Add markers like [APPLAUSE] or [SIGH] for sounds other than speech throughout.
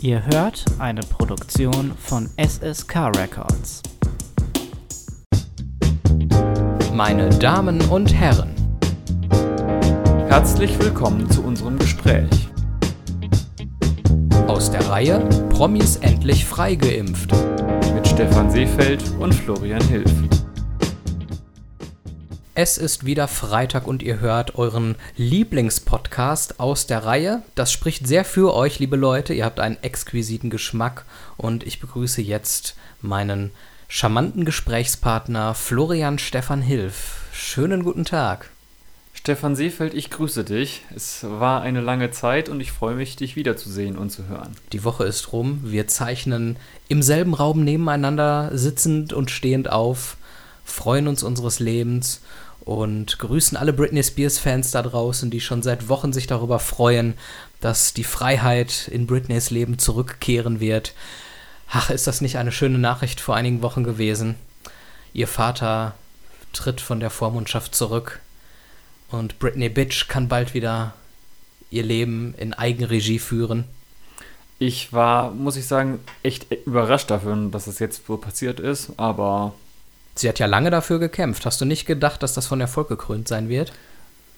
Ihr hört eine Produktion von SSK Records. Meine Damen und Herren, Herzlich willkommen zu unserem Gespräch. aus der Reihe Promis endlich freigeimpft. Mit Stefan Seefeld und Florian Hilf. Es ist wieder Freitag und ihr hört euren Lieblingspodcast aus der Reihe. Das spricht sehr für euch, liebe Leute. Ihr habt einen exquisiten Geschmack und ich begrüße jetzt meinen charmanten Gesprächspartner Florian Stefan Hilf. Schönen guten Tag. Stefan Seefeld, ich grüße dich. Es war eine lange Zeit und ich freue mich, dich wiederzusehen und zu hören. Die Woche ist rum. Wir zeichnen im selben Raum nebeneinander sitzend und stehend auf, freuen uns unseres Lebens und grüßen alle Britney Spears-Fans da draußen, die schon seit Wochen sich darüber freuen, dass die Freiheit in Britneys Leben zurückkehren wird. Ach, ist das nicht eine schöne Nachricht vor einigen Wochen gewesen? Ihr Vater tritt von der Vormundschaft zurück und Britney Bitch kann bald wieder ihr Leben in Eigenregie führen. Ich war, muss ich sagen, echt überrascht dafür, dass es jetzt so passiert ist, aber Sie hat ja lange dafür gekämpft. Hast du nicht gedacht, dass das von Erfolg gekrönt sein wird?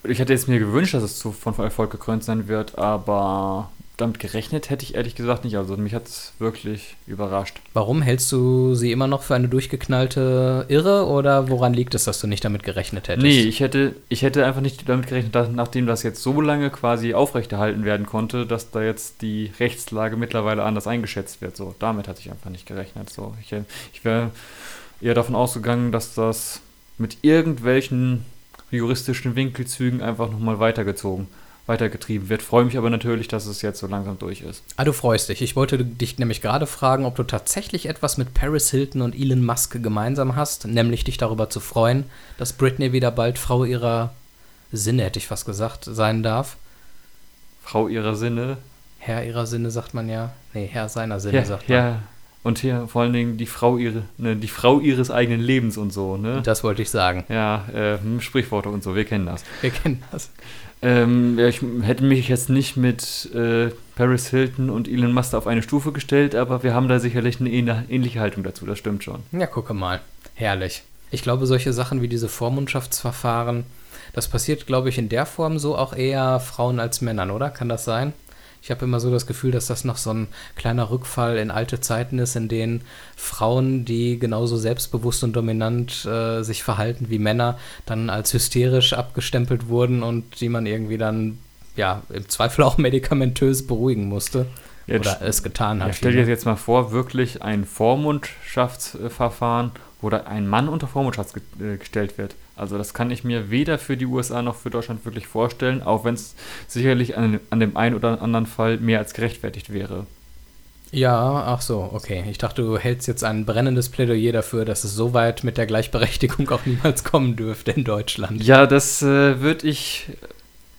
ich hätte jetzt mir gewünscht, dass es von Erfolg gekrönt sein wird, aber damit gerechnet hätte ich ehrlich gesagt nicht. Also mich hat es wirklich überrascht. Warum hältst du sie immer noch für eine durchgeknallte Irre oder woran liegt es, dass du nicht damit gerechnet hättest? Nee, ich hätte, ich hätte einfach nicht damit gerechnet, dass, nachdem das jetzt so lange quasi aufrechterhalten werden konnte, dass da jetzt die Rechtslage mittlerweile anders eingeschätzt wird. So, damit hatte ich einfach nicht gerechnet. So, ich, ich wäre eher davon ausgegangen, dass das mit irgendwelchen juristischen Winkelzügen einfach nochmal weitergezogen, weitergetrieben wird. Freue mich aber natürlich, dass es jetzt so langsam durch ist. Ah, du freust dich. Ich wollte dich nämlich gerade fragen, ob du tatsächlich etwas mit Paris Hilton und Elon Musk gemeinsam hast, nämlich dich darüber zu freuen, dass Britney wieder bald Frau ihrer Sinne, hätte ich fast gesagt, sein darf. Frau ihrer Sinne. Herr ihrer Sinne sagt man ja. Nee, Herr seiner Sinne Ja, sagt man. ja. Und hier vor allen Dingen die Frau, ihre, ne, die Frau ihres eigenen Lebens und so, ne? Das wollte ich sagen. Ja, äh, hm, Sprichworte und so, wir kennen das. Wir kennen das. Ähm, ja, ich hätte mich jetzt nicht mit äh, Paris Hilton und Elon Musk auf eine Stufe gestellt, aber wir haben da sicherlich eine ähn- ähnliche Haltung dazu, das stimmt schon. Ja, gucke mal. Herrlich. Ich glaube, solche Sachen wie diese Vormundschaftsverfahren, das passiert, glaube ich, in der Form so auch eher Frauen als Männern, oder? Kann das sein? Ich habe immer so das Gefühl, dass das noch so ein kleiner Rückfall in alte Zeiten ist, in denen Frauen, die genauso selbstbewusst und dominant äh, sich verhalten wie Männer, dann als hysterisch abgestempelt wurden und die man irgendwie dann, ja, im Zweifel auch [LAUGHS] medikamentös beruhigen musste. Jetzt- oder es getan hat. Ja, stell dir jetzt mal vor, wirklich ein Vormundschaftsverfahren, wo da ein Mann unter Vormundschaft äh, gestellt wird. Also das kann ich mir weder für die USA noch für Deutschland wirklich vorstellen, auch wenn es sicherlich an, an dem einen oder anderen Fall mehr als gerechtfertigt wäre. Ja, ach so, okay. Ich dachte, du hältst jetzt ein brennendes Plädoyer dafür, dass es so weit mit der Gleichberechtigung auch niemals kommen dürfte in Deutschland. Ja, das äh, würde ich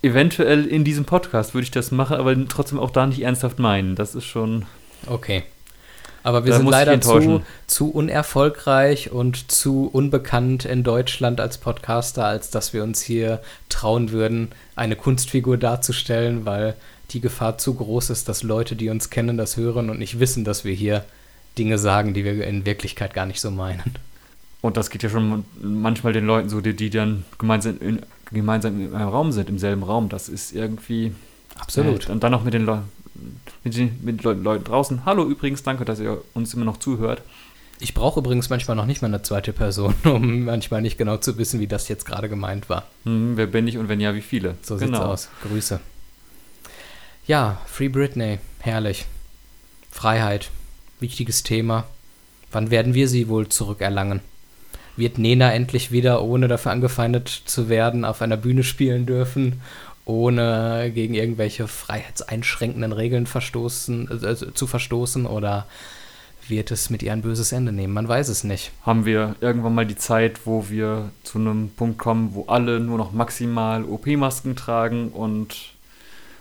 eventuell in diesem Podcast würde ich das machen, aber trotzdem auch da nicht ernsthaft meinen. Das ist schon. Okay. Aber wir Da sind leider zu, zu unerfolgreich und zu unbekannt in Deutschland als Podcaster, als dass wir uns hier trauen würden, eine Kunstfigur darzustellen, weil die Gefahr zu groß ist, dass Leute, die uns kennen, das hören und nicht wissen, dass wir hier Dinge sagen, die wir in Wirklichkeit gar nicht so meinen. Und das geht ja schon manchmal den Leuten so, die, die dann gemeinsam in, gemeinsam in einem Raum sind, im selben Raum. Das ist irgendwie. Absolut. Äh, und dann noch mit den, Leu mit den, mit den Leuten draußen. Hallo übrigens, danke, dass ihr uns immer noch zuhört. Ich brauche übrigens manchmal noch nicht mal eine zweite Person, [LAUGHS] um manchmal nicht genau zu wissen, wie das jetzt gerade gemeint war. Hm, wer bin ich und wenn ja, wie viele? So sieht's aus. Grüße. Ja, Free Britney, herrlich. Freiheit, wichtiges Thema. Wann werden wir sie wohl zurückerlangen? Wird Nena endlich wieder, ohne dafür angefeindet zu werden, auf einer Bühne spielen dürfen, ohne gegen irgendwelche freiheitseinschränkenden Regeln verstoßen, äh, zu verstoßen? Oder wird es mit ihr ein böses Ende nehmen? Man weiß es nicht. Haben wir irgendwann mal die Zeit, wo wir zu einem Punkt kommen, wo alle nur noch maximal OP-Masken tragen und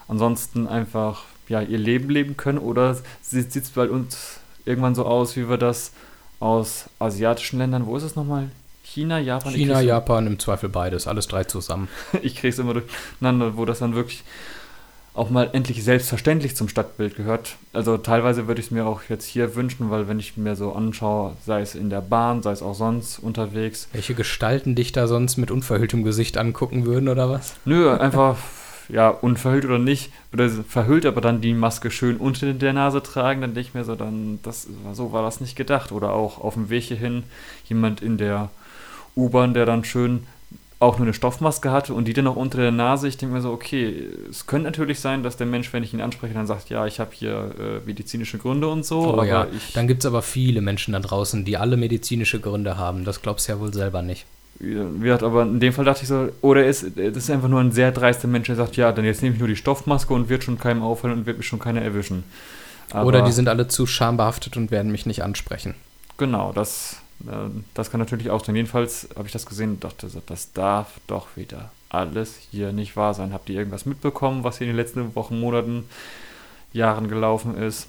ansonsten einfach ja, ihr Leben leben können? Oder sieht es bei uns irgendwann so aus, wie wir das aus asiatischen Ländern, wo ist es nochmal? China, Japan? China, Japan, im Zweifel beides, alles drei zusammen. [LAUGHS] Ich kriege es immer durcheinander, wo das dann wirklich auch mal endlich selbstverständlich zum Stadtbild gehört. Also teilweise würde ich es mir auch jetzt hier wünschen, weil wenn ich mir so anschaue, sei es in der Bahn, sei es auch sonst unterwegs. Welche Gestalten dich da sonst mit unverhülltem Gesicht angucken würden oder was? Nö, einfach, ja, unverhüllt oder nicht, oder verhüllt, aber dann die Maske schön unter der Nase tragen, dann denke ich mir so, dann, das, so war das nicht gedacht. Oder auch auf dem Weg hierhin jemand in der U-Bahn, der dann schön auch nur eine Stoffmaske hatte und die dann auch unter der Nase. Ich denke mir so, okay, es könnte natürlich sein, dass der Mensch, wenn ich ihn anspreche, dann sagt, ja, ich habe hier äh, medizinische Gründe und so. Oh, aber ja. ich, Dann gibt es aber viele Menschen da draußen, die alle medizinische Gründe haben. Das glaubst du ja wohl selber nicht. Wie gesagt, aber in dem Fall dachte ich so, oder ist, das ist einfach nur ein sehr dreister Mensch, der sagt, ja, dann jetzt nehme ich nur die Stoffmaske und wird schon keinem auffallen und wird mich schon keiner erwischen. Aber Oder die sind alle zu schambehaftet und werden mich nicht ansprechen. Genau, das, äh, das kann natürlich auch sein. Jedenfalls habe ich das gesehen und dachte so, das darf doch wieder alles hier nicht wahr sein. Habt ihr irgendwas mitbekommen, was hier in den letzten Wochen, Monaten, Jahren gelaufen ist?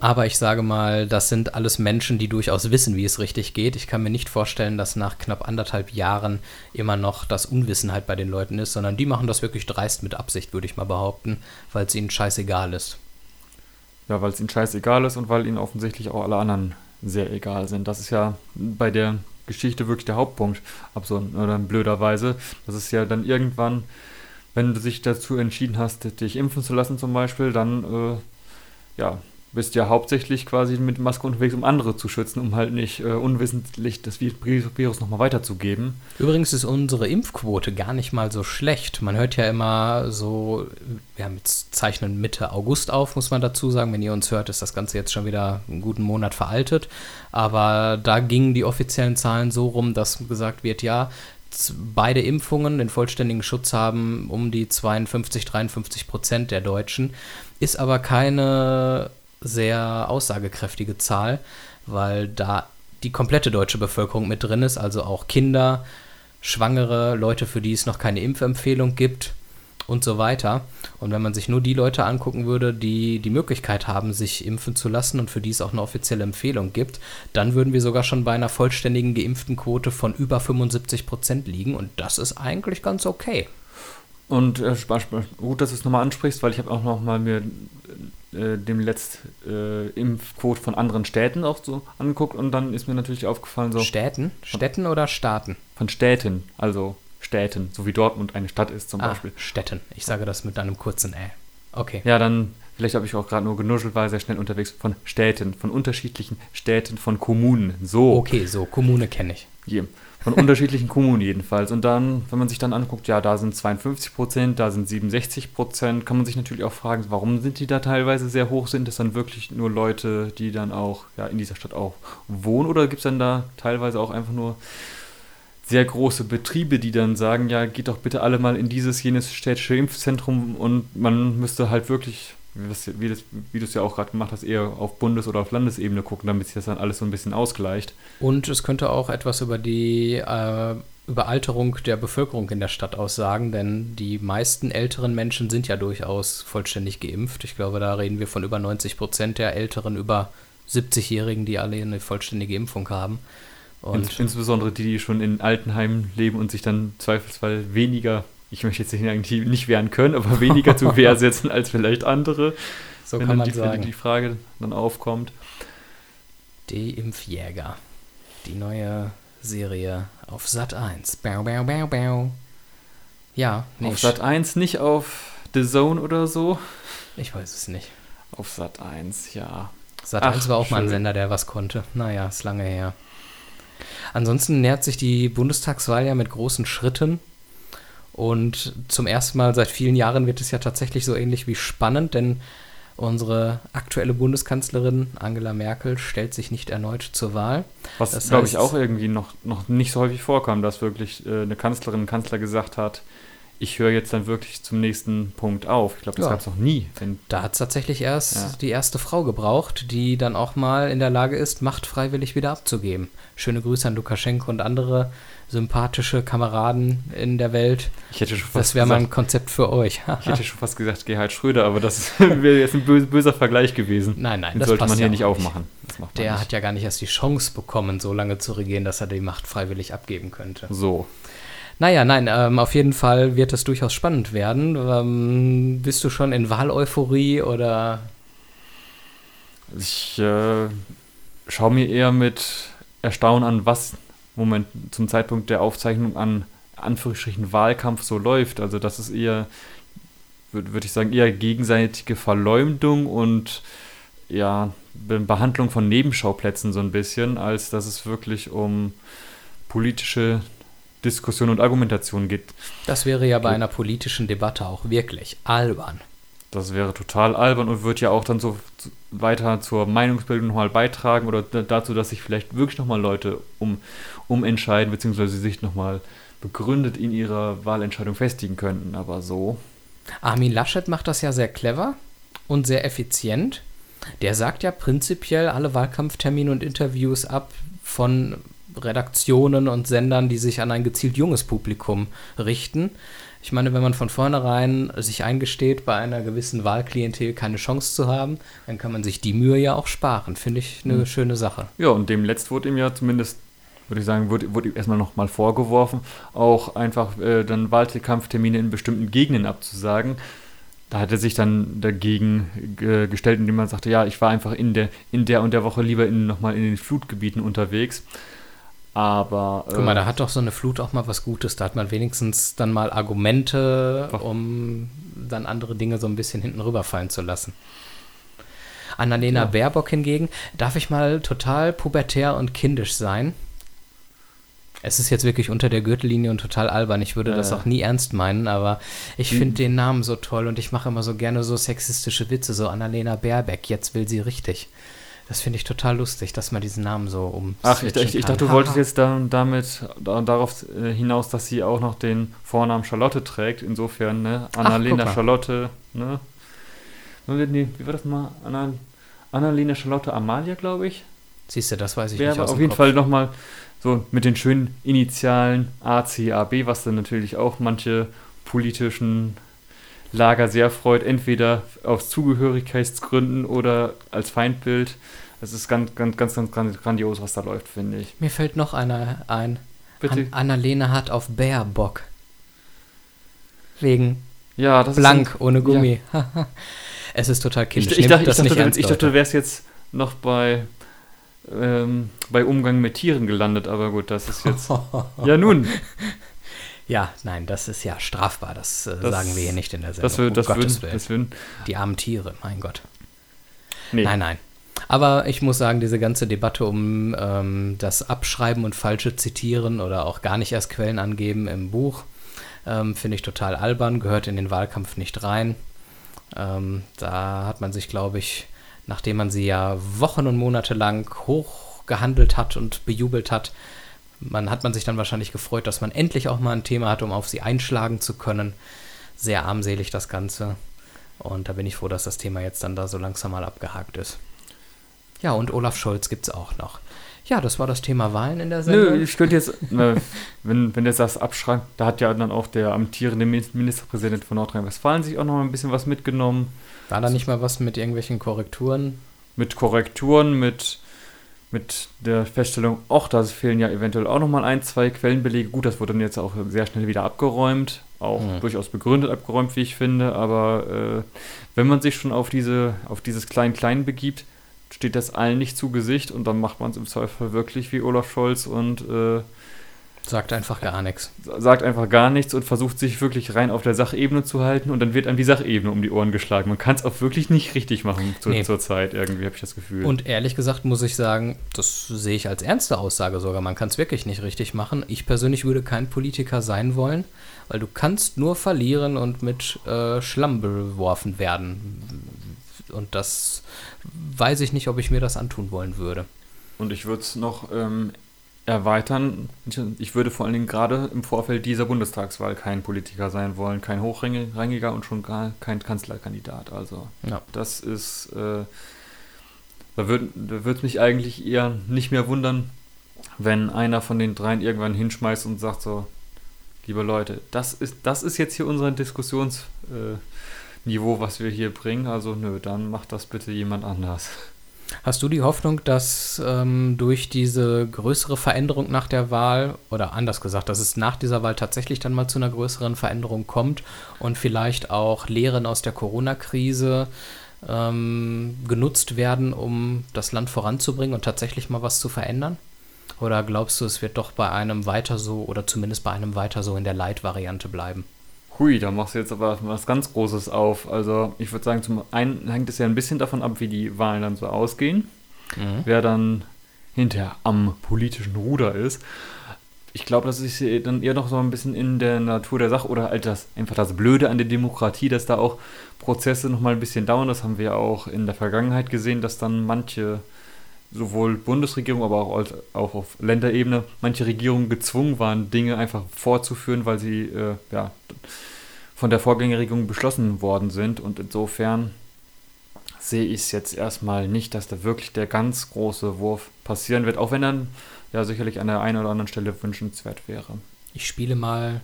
Aber ich sage mal, das sind alles Menschen, die durchaus wissen, wie es richtig geht. Ich kann mir nicht vorstellen, dass nach knapp anderthalb Jahren immer noch das Unwissenheit bei den Leuten ist, sondern die machen das wirklich dreist mit Absicht, würde ich mal behaupten, weil es ihnen scheißegal ist. Ja, weil es ihnen scheißegal ist und weil ihnen offensichtlich auch alle anderen sehr egal sind. Das ist ja bei der Geschichte wirklich der Hauptpunkt, absurd oder blöderweise. Das ist ja dann irgendwann, wenn du dich dazu entschieden hast, dich impfen zu lassen zum Beispiel, dann äh, ja, bist ja hauptsächlich quasi mit Maske unterwegs, um andere zu schützen, um halt nicht äh, unwissentlich das Vi- Virus nochmal weiterzugeben. Übrigens ist unsere Impfquote gar nicht mal so schlecht. Man hört ja immer so, wir haben jetzt zeichnen Mitte August auf, muss man dazu sagen. Wenn ihr uns hört, ist das Ganze jetzt schon wieder einen guten Monat veraltet. Aber da gingen die offiziellen Zahlen so rum, dass gesagt wird, ja, beide Impfungen den vollständigen Schutz haben um die 52, 53 Prozent der Deutschen. Ist aber keine sehr aussagekräftige Zahl, weil da die komplette deutsche Bevölkerung mit drin ist, also auch Kinder, Schwangere, Leute, für die es noch keine Impfempfehlung gibt und so weiter. Und wenn man sich nur die Leute angucken würde, die die Möglichkeit haben, sich impfen zu lassen und für die es auch eine offizielle Empfehlung gibt, dann würden wir sogar schon bei einer vollständigen geimpften Quote von über 75 Prozent liegen und das ist eigentlich ganz okay. Und äh, gut, dass du es nochmal ansprichst, weil ich habe auch nochmal mir äh, dem letzt äh, Impfquote von anderen Städten auch so angeguckt und dann ist mir natürlich aufgefallen, so Städten? Städten oder Staaten? von Städten, also Städten, so wie Dortmund eine Stadt ist zum Ah, Beispiel. Städten. Ich sage das mit einem kurzen Ä. Okay. Ja, dann, vielleicht habe ich auch gerade nur genuschelt, war sehr schnell unterwegs von Städten, von unterschiedlichen Städten, von Kommunen. So. Okay, so, Kommune kenne ich. Je. Von unterschiedlichen Kommunen jedenfalls. Und dann, wenn man sich dann anguckt, ja, da sind 52 Prozent, da sind 67 Prozent, kann man sich natürlich auch fragen, warum sind die da teilweise sehr hoch? Sind es dann wirklich nur Leute, die dann auch ja, in dieser Stadt auch wohnen? Oder gibt es dann da teilweise auch einfach nur sehr große Betriebe, die dann sagen, ja, geht doch bitte alle mal in dieses, jenes städtische Impfzentrum und man müsste halt wirklich, wie das- wie, du es ja auch gerade gemacht hast, eher auf Bundes- oder auf Landesebene gucken, damit sich das dann alles so ein bisschen ausgleicht. Und es könnte auch etwas über die äh, Überalterung der Bevölkerung in der Stadt aussagen, denn die meisten älteren Menschen sind ja durchaus vollständig geimpft. Ich glaube, da reden wir von über 90 Prozent der älteren, über 70-Jährigen, die alle eine vollständige Impfung haben. Und Ins, insbesondere die, die schon in Altenheimen leben und sich dann zweifelsfall weniger, ich möchte jetzt nicht nicht wehren können, aber weniger zu [LAUGHS] Wehr setzen als vielleicht andere, so wenn kann man die, sagen. die Frage dann aufkommt. Die Impfjäger. Die neue Serie auf Sat 1. Bau, bau, bau, bau. Ja, nee, auf Sat 1, nicht auf The Zone oder so. ich weiß es nicht. Auf Sat 1, ja. Sat Ach, 1 war auch mal ein schön. Sender, der was konnte. Naja, ist lange her. Ansonsten nähert sich die Bundestagswahl ja mit großen Schritten. Und zum ersten Mal seit vielen Jahren wird es ja tatsächlich so ähnlich wie spannend, denn unsere aktuelle Bundeskanzlerin Angela Merkel stellt sich nicht erneut zur Wahl. Was, glaube ich, auch irgendwie noch, noch nicht so häufig vorkam, dass wirklich äh, eine Kanzlerin, Kanzler gesagt hat, ich höre jetzt dann wirklich zum nächsten Punkt auf. Ich glaube, das Ja. gab es noch nie. Wenn, Da hat es tatsächlich erst Ja. die erste Frau gebraucht, die dann auch mal in der Lage ist, Macht freiwillig wieder abzugeben. Schöne Grüße an Lukaschenko und andere sympathische Kameraden in der Welt. ich hätte schon fast Das wäre mal ein gesagt, Konzept für euch. [LAUGHS] ich hätte schon fast gesagt Gerhard Schröder, aber das [LAUGHS] [LAUGHS] wäre jetzt ein böse, böser Vergleich gewesen. nein, nein, Den das sollte passt man hier ja nicht aufmachen. Das macht man Der nicht. hat ja gar nicht erst die Chance bekommen, so lange zu regieren, dass er die Macht freiwillig abgeben könnte. So. Naja, nein, ähm, auf jeden Fall wird das durchaus spannend werden. Ähm, bist du schon in Wahleuphorie oder? Ich äh, schaue mir eher mit Erstaunen an, was Moment zum Zeitpunkt der Aufzeichnung an Anführungsstrichen Wahlkampf so läuft. Also das ist eher, würde würd ich sagen, eher gegenseitige Verleumdung und ja, Be Behandlung von Nebenschauplätzen so ein bisschen, als dass es wirklich um politische Diskussion und Argumentation geht. Das wäre ja bei einer politischen Debatte auch wirklich albern. Das wäre total albern und wird ja auch dann so weiter zur Meinungsbildung nochmal beitragen oder dazu, dass sich vielleicht wirklich nochmal Leute um, umentscheiden, beziehungsweise sich nochmal begründet in ihrer Wahlentscheidung festigen könnten. Aber so. Armin Laschet macht das ja sehr clever und sehr effizient. Der sagt ja prinzipiell alle Wahlkampftermine und Interviews ab von Redaktionen und Sendern, die sich an ein gezielt junges Publikum richten. Ich meine, wenn man von vornherein sich eingesteht, bei einer gewissen Wahlklientel keine Chance zu haben, dann kann man sich die Mühe ja auch sparen. Finde ich eine mhm. schöne Sache. Ja, und dem letzt wurde ihm ja zumindest, würde ich sagen, wurde, wurde ihm erstmal nochmal vorgeworfen, auch einfach äh, dann Wahlkampftermine in bestimmten Gegenden abzusagen. Da hat er sich dann dagegen äh, gestellt, indem man sagte, ja, ich war einfach in der, in der und der Woche lieber in, nochmal in den Flutgebieten unterwegs. Aber. Guck mal, äh, da hat doch so eine Flut auch mal was Gutes. Da hat man wenigstens dann mal Argumente, um dann andere Dinge so ein bisschen hinten rüberfallen zu lassen. Annalena ja. Baerbock hingegen, darf ich mal total pubertär und kindisch sein? Es ist jetzt wirklich unter der Gürtellinie und total albern. Ich würde äh. das auch nie ernst meinen, aber ich hm. finde den Namen so toll und ich mache immer so gerne so sexistische Witze, so Annalena Baerbeck, jetzt will sie richtig. Das finde ich total lustig, dass man diesen Namen so um. Ach, ich, ich, ich dachte, du wolltest jetzt da, damit da, darauf äh, hinaus, dass sie auch noch den Vornamen Charlotte trägt. Insofern, ne? Annalena Ach, Charlotte, ne? Wie war das mal? Anna, Annalena Charlotte Amalia, glaube ich. Siehst du, das weiß ich Wäre nicht. Aus auf jeden Kopf. Fall nochmal so mit den schönen Initialen ACAB, was dann natürlich auch manche politischen Lager sehr freut, entweder aus Zugehörigkeitsgründen oder als Feindbild. Es ist ganz, ganz, ganz, ganz grandios, was da läuft, finde ich. Mir fällt noch einer ein. Bitte? An Annalena hat auf Bär Bock. Wegen ja, das blank, ist ein, ohne Gummi. Ja. [LAUGHS] es ist total kindisch. Ich, ich, dachte, ich, dachte, ernst, ich dachte, du wärst jetzt noch bei, ähm, bei Umgang mit Tieren gelandet, aber gut, das ist jetzt. [LAUGHS] ja, nun. Ja, nein, das ist ja strafbar. Das, äh, das sagen wir hier nicht in der Sendung. Das, will, das, um würden, das würden. Die armen Tiere, mein Gott. Nee. Nein, nein. Aber ich muss sagen, diese ganze Debatte um ähm, das Abschreiben und falsche Zitieren oder auch gar nicht erst Quellen angeben im Buch, ähm, finde ich total albern, gehört in den Wahlkampf nicht rein. Ähm, da hat man sich, glaube ich, nachdem man sie ja Wochen und Monate lang hochgehandelt hat und bejubelt hat, man hat man sich dann wahrscheinlich gefreut, dass man endlich auch mal ein Thema hat, um auf sie einschlagen zu können. Sehr armselig das Ganze. Und da bin ich froh, dass das Thema jetzt dann da so langsam mal abgehakt ist. Ja, und Olaf Scholz gibt es auch noch. Ja, das war das Thema Wahlen in der Sendung. Nö, ich könnte jetzt, äh, [LAUGHS] wenn, wenn du das abschreibt, da hat ja dann auch der amtierende Ministerpräsident von Nordrhein-Westfalen sich auch noch ein bisschen was mitgenommen. War da nicht mal was mit irgendwelchen Korrekturen? Mit Korrekturen, mit mit der Feststellung, ach, da fehlen ja eventuell auch nochmal ein, zwei Quellenbelege. Gut, das wurde dann jetzt auch sehr schnell wieder abgeräumt, auch mhm. durchaus begründet abgeräumt, wie ich finde, aber äh, wenn man sich schon auf, diese, auf dieses Klein-Klein begibt, steht das allen nicht zu Gesicht und dann macht man es im Zweifel wirklich wie Olaf Scholz und äh, Sagt einfach gar nichts. Sagt einfach gar nichts und versucht sich wirklich rein auf der Sachebene zu halten und dann wird einem die Sachebene um die Ohren geschlagen. Man kann es auch wirklich nicht richtig machen zu, nee. zur Zeit, irgendwie habe ich das Gefühl. Und ehrlich gesagt muss ich sagen, das sehe ich als ernste Aussage sogar. Man kann es wirklich nicht richtig machen. Ich persönlich würde kein Politiker sein wollen, weil du kannst nur verlieren und mit äh, Schlamm beworfen werden. Und das weiß ich nicht, ob ich mir das antun wollen würde. Und ich würde es noch ähm, erweitern. Ich würde vor allen Dingen gerade im Vorfeld dieser Bundestagswahl kein Politiker sein wollen, kein Hochrangiger und schon gar kein Kanzlerkandidat. Also ja. das ist, äh, da würde da es mich eigentlich eher nicht mehr wundern, wenn einer von den dreien irgendwann hinschmeißt und sagt so, liebe Leute, das ist, das ist jetzt hier unser Diskussionsniveau, äh, was wir hier bringen. Also nö, dann macht das bitte jemand anders. Hast du die Hoffnung, dass ähm, durch diese größere Veränderung nach der Wahl, oder anders gesagt, dass es nach dieser Wahl tatsächlich dann mal zu einer größeren Veränderung kommt und vielleicht auch Lehren aus der Corona-Krise ähm, genutzt werden, um das Land voranzubringen und tatsächlich mal was zu verändern? Oder glaubst du, es wird doch bei einem weiter so oder zumindest bei einem weiter so in der Light-Variante bleiben? Hui, da machst du jetzt aber was ganz Großes auf. Also ich würde sagen, zum einen hängt es ja ein bisschen davon ab, wie die Wahlen dann so ausgehen. Mhm. Wer dann hinterher am politischen Ruder ist. Ich glaube, das ist dann eher noch so ein bisschen in der Natur der Sache oder halt das, einfach das Blöde an der Demokratie, dass da auch Prozesse nochmal ein bisschen dauern. Das haben wir ja auch in der Vergangenheit gesehen, dass dann manche sowohl Bundesregierung, aber auch, auch auf Länderebene manche Regierungen gezwungen waren, Dinge einfach fortzuführen, weil sie äh, ja, von der Vorgängerregierung beschlossen worden sind. Und insofern sehe ich es jetzt erstmal nicht, dass da wirklich der ganz große Wurf passieren wird, auch wenn dann ja sicherlich an der einen oder anderen Stelle wünschenswert wäre. Ich spiele mal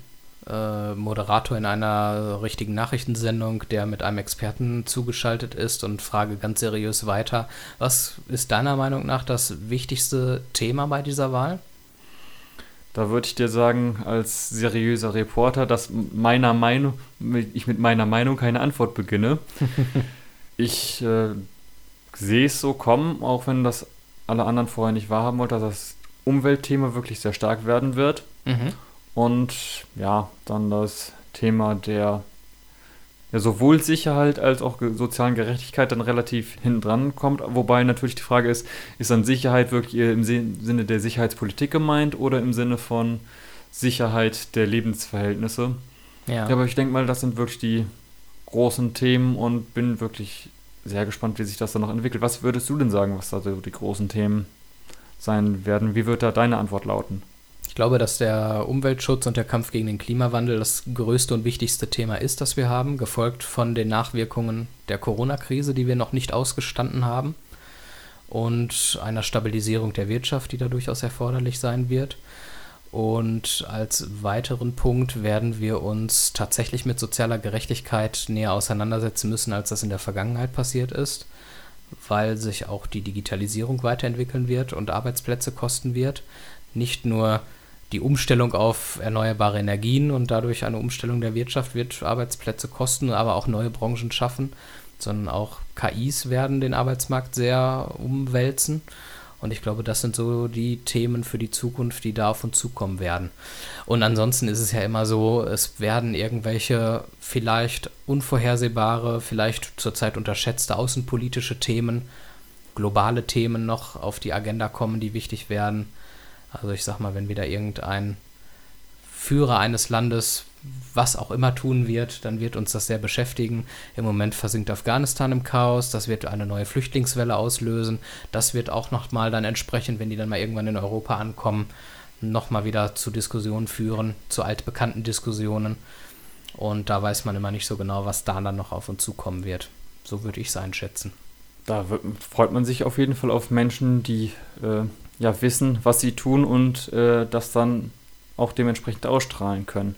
äh, Moderator in einer richtigen Nachrichtensendung, der mit einem Experten zugeschaltet ist und frage ganz seriös weiter. Was ist deiner Meinung nach das wichtigste Thema bei dieser Wahl? Da würde ich dir sagen, als seriöser Reporter, dass meiner Meinung, ich mit meiner Meinung keine Antwort beginne. [LAUGHS] ich äh, sehe es so kommen, auch wenn das alle anderen vorher nicht wahrhaben wollten, dass das Umweltthema wirklich sehr stark werden wird. Mhm. Und ja, dann das Thema der ja, sowohl Sicherheit als auch sozialen Gerechtigkeit dann relativ hinten dran kommt. Wobei natürlich die Frage ist, ist dann Sicherheit wirklich im Sinne der Sicherheitspolitik gemeint oder im Sinne von Sicherheit der Lebensverhältnisse? Ja. ja aber ich denke mal, das sind wirklich die großen Themen und bin wirklich sehr gespannt, wie sich das dann noch entwickelt. Was würdest du denn sagen, was da so die großen Themen sein werden? Wie wird da deine Antwort lauten? Ich glaube, dass der Umweltschutz und der Kampf gegen den Klimawandel das größte und wichtigste Thema ist, das wir haben, gefolgt von den Nachwirkungen der Corona-Krise, die wir noch nicht ausgestanden haben, und einer Stabilisierung der Wirtschaft, die da durchaus erforderlich sein wird. Und als weiteren Punkt werden wir uns tatsächlich mit sozialer Gerechtigkeit näher auseinandersetzen müssen, als das in der Vergangenheit passiert ist, weil sich auch die Digitalisierung weiterentwickeln wird und Arbeitsplätze kosten wird. Nicht nur die Umstellung auf erneuerbare Energien und dadurch eine Umstellung der Wirtschaft wird Arbeitsplätze kosten, aber auch neue Branchen schaffen, sondern auch KIs werden den Arbeitsmarkt sehr umwälzen. Und ich glaube, das sind so die Themen für die Zukunft, die da auf uns zukommen werden. Und ansonsten ist es ja immer so, es werden irgendwelche vielleicht unvorhersehbare, vielleicht zurzeit unterschätzte außenpolitische Themen, globale Themen noch auf die Agenda kommen, die wichtig werden. Also ich sag mal, wenn wieder irgendein Führer eines Landes was auch immer tun wird, dann wird uns das sehr beschäftigen. Im Moment versinkt Afghanistan im Chaos, das wird eine neue Flüchtlingswelle auslösen. Das wird auch nochmal dann entsprechend, wenn die dann mal irgendwann in Europa ankommen, nochmal wieder zu Diskussionen führen, zu altbekannten Diskussionen. Und da weiß man immer nicht so genau, was da dann noch auf uns zukommen wird. So würde ich es einschätzen. Da freut man sich auf jeden Fall auf Menschen, die äh, ja, wissen, was sie tun und äh, das dann auch dementsprechend ausstrahlen können.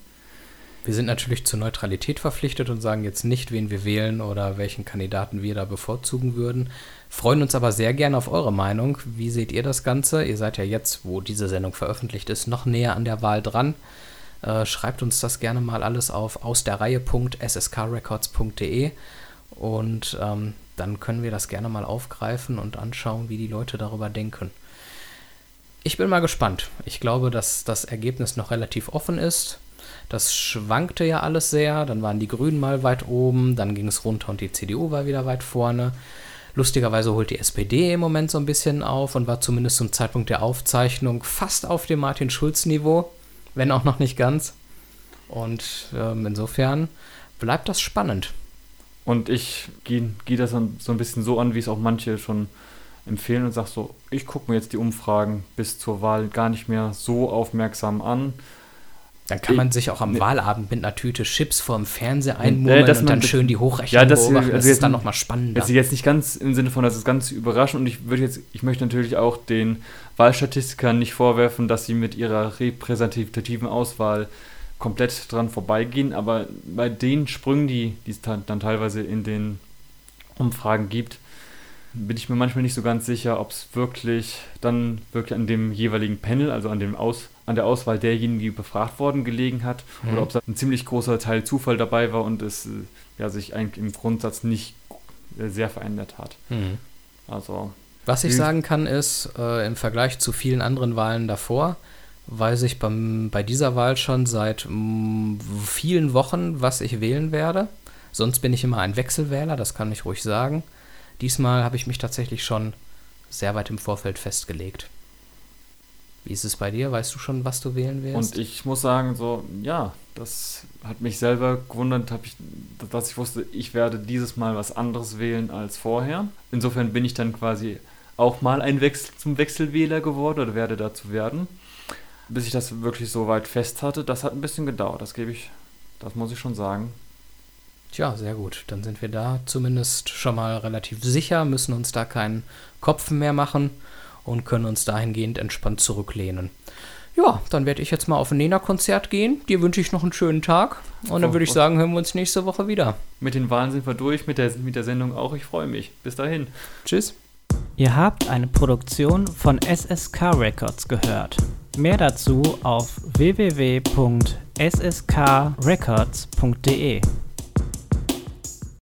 Wir sind natürlich zur Neutralität verpflichtet und sagen jetzt nicht, wen wir wählen oder welchen Kandidaten wir da bevorzugen würden. Freuen uns aber sehr gerne auf eure Meinung. Wie seht ihr das Ganze? Ihr seid ja jetzt, wo diese Sendung veröffentlicht ist, noch näher an der Wahl dran. Äh, schreibt uns das gerne mal alles auf aus der Reihe.sskrecords.de und ähm, dann können wir das gerne mal aufgreifen und anschauen, wie die Leute darüber denken. Ich bin mal gespannt. Ich glaube, dass das Ergebnis noch relativ offen ist. Das schwankte ja alles sehr. Dann waren die Grünen mal weit oben, dann ging es runter und die CDU war wieder weit vorne. Lustigerweise holt die SPD im Moment so ein bisschen auf und war zumindest zum Zeitpunkt der Aufzeichnung fast auf dem Martin Schulz-Niveau, wenn auch noch nicht ganz. Und ähm, insofern bleibt das spannend. Und ich gehe geh das so ein bisschen so an, wie es auch manche schon empfehlen und sagst so, ich gucke mir jetzt die Umfragen bis zur Wahl gar nicht mehr so aufmerksam an. Dann kann man sich auch am ne, Wahlabend mit einer Tüte Chips vorm Fernseher einmurmeln äh, und dann schön die Hochrechnung ja, das, beobachten. Das ist dann nochmal spannender. Ist jetzt nicht ganz im Sinne von, das ist ganz überraschend und ich würde jetzt, ich möchte natürlich auch den Wahlstatistikern nicht vorwerfen, dass sie mit ihrer repräsentativen Auswahl komplett dran vorbeigehen, aber bei den Sprüngen, die, die es dann teilweise in den Umfragen gibt, bin ich mir manchmal nicht so ganz sicher, ob es wirklich dann wirklich an dem jeweiligen Panel, also an, dem Aus, an der Auswahl derjenigen, die befragt worden, gelegen hat, Mhm. oder ob da ein ziemlich großer Teil Zufall dabei war und es äh, ja, sich eigentlich im Grundsatz nicht äh, sehr verändert hat. Mhm. Also, Was ich sagen kann, ist, äh, im Vergleich zu vielen anderen Wahlen davor, weiß ich beim, bei dieser Wahl schon seit mm, vielen Wochen, was ich wählen werde. Sonst bin ich immer ein Wechselwähler, das kann ich ruhig sagen. Diesmal habe ich mich tatsächlich schon sehr weit im Vorfeld festgelegt. Wie ist es bei dir? Weißt du schon, was du wählen wirst? und ich muss sagen, so, ja, das hat mich selber gewundert, ich, dass ich wusste, ich werde dieses Mal was anderes wählen als vorher. Insofern bin ich dann quasi auch mal ein Wechsel zum Wechselwähler geworden oder werde dazu werden. Bis ich das wirklich so weit fest hatte, das hat ein bisschen gedauert, das gebe ich, das muss ich schon sagen. Tja, sehr gut. Dann sind wir da zumindest schon mal relativ sicher, müssen uns da keinen Kopf mehr machen und können uns dahingehend entspannt zurücklehnen. Ja, dann werde ich jetzt mal auf ein Nena-Konzert gehen. Dir wünsche ich noch einen schönen Tag. Und dann würde ich sagen, hören wir uns nächste Woche wieder. Mit den Wahlen sind wir durch, mit der, mit der Sendung auch. Ich freue mich. Bis dahin. Tschüss. Ihr habt eine Produktion von SSK Records gehört. Mehr dazu auf www.sskrecords.de.